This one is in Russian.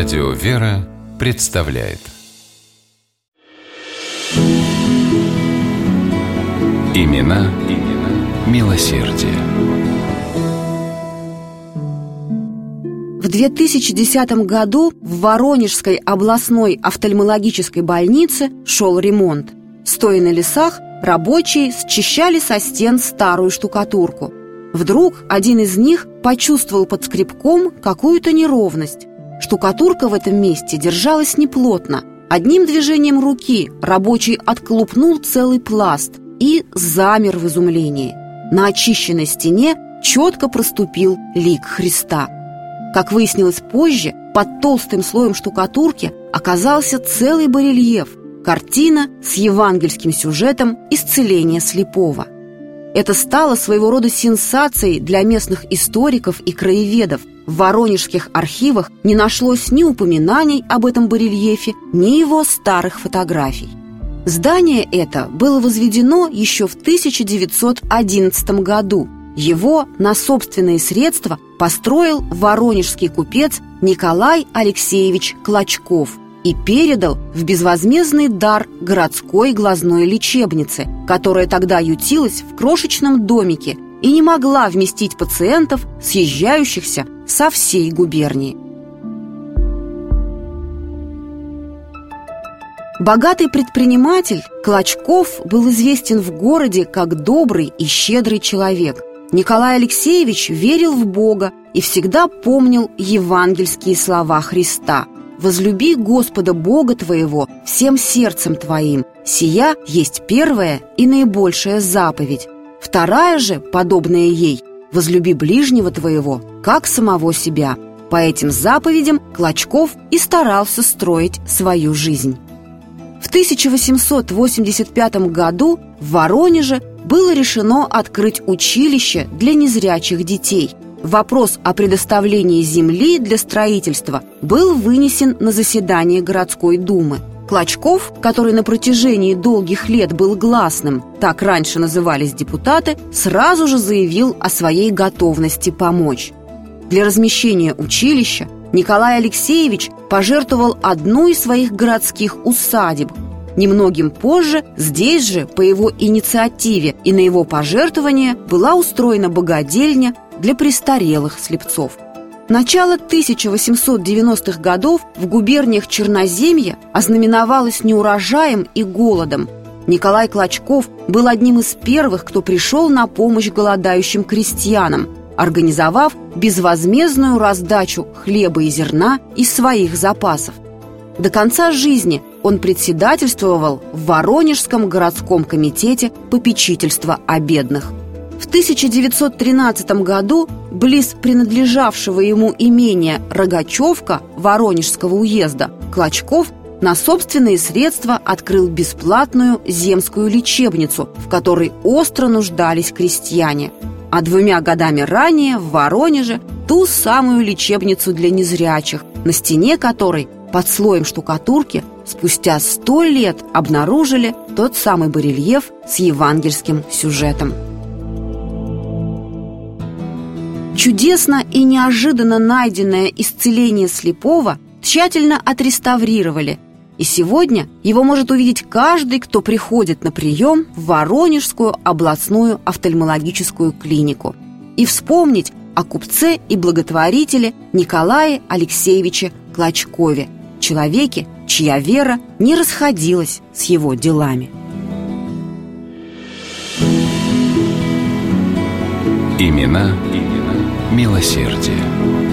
Радио «Вера» представляет Имена, имена милосердие. В 2010 году в Воронежской областной офтальмологической больнице шел ремонт. Стоя на лесах, рабочие счищали со стен старую штукатурку. Вдруг один из них почувствовал под скребком какую-то неровность. Штукатурка в этом месте держалась неплотно. Одним движением руки рабочий отклупнул целый пласт и замер в изумлении. На очищенной стене четко проступил лик Христа. Как выяснилось позже, под толстым слоем штукатурки оказался целый барельеф – картина с евангельским сюжетом исцеления слепого. Это стало своего рода сенсацией для местных историков и краеведов. В воронежских архивах не нашлось ни упоминаний об этом барельефе, ни его старых фотографий. Здание это было возведено еще в 1911 году. Его на собственные средства построил воронежский купец Николай Алексеевич Клочков и передал в безвозмездный дар городской глазной лечебнице, которая тогда ютилась в крошечном домике и не могла вместить пациентов, съезжающихся со всей губернии. Богатый предприниматель Клочков был известен в городе как добрый и щедрый человек. Николай Алексеевич верил в Бога и всегда помнил евангельские слова Христа «Возлюби Господа Бога твоего всем сердцем твоим, сия есть первая и наибольшая заповедь. Вторая же, подобная ей, возлюби ближнего твоего, как самого себя». По этим заповедям Клочков и старался строить свою жизнь. В 1885 году в Воронеже было решено открыть училище для незрячих детей. Вопрос о предоставлении земли для строительства был вынесен на заседание городской думы. Клочков, который на протяжении долгих лет был гласным, так раньше назывались депутаты, сразу же заявил о своей готовности помочь. Для размещения училища Николай Алексеевич пожертвовал одну из своих городских усадеб. Немногим позже здесь же, по его инициативе и на его пожертвование, была устроена богадельня для престарелых слепцов. Начало 1890-х годов в губерниях Черноземья ознаменовалось неурожаем и голодом. Николай Клочков был одним из первых, кто пришел на помощь голодающим крестьянам – организовав безвозмездную раздачу хлеба и зерна из своих запасов. До конца жизни он председательствовал в Воронежском городском комитете попечительства о бедных. В 1913 году близ принадлежавшего ему имения Рогачевка Воронежского уезда Клочков на собственные средства открыл бесплатную земскую лечебницу, в которой остро нуждались крестьяне – а двумя годами ранее в Воронеже ту самую лечебницу для незрячих, на стене которой под слоем штукатурки спустя сто лет обнаружили тот самый барельеф с евангельским сюжетом. Чудесно и неожиданно найденное исцеление слепого тщательно отреставрировали – и сегодня его может увидеть каждый, кто приходит на прием в Воронежскую областную офтальмологическую клинику. И вспомнить о купце и благотворителе Николае Алексеевиче Клочкове, человеке, чья вера не расходилась с его делами. Имена, имена милосердие.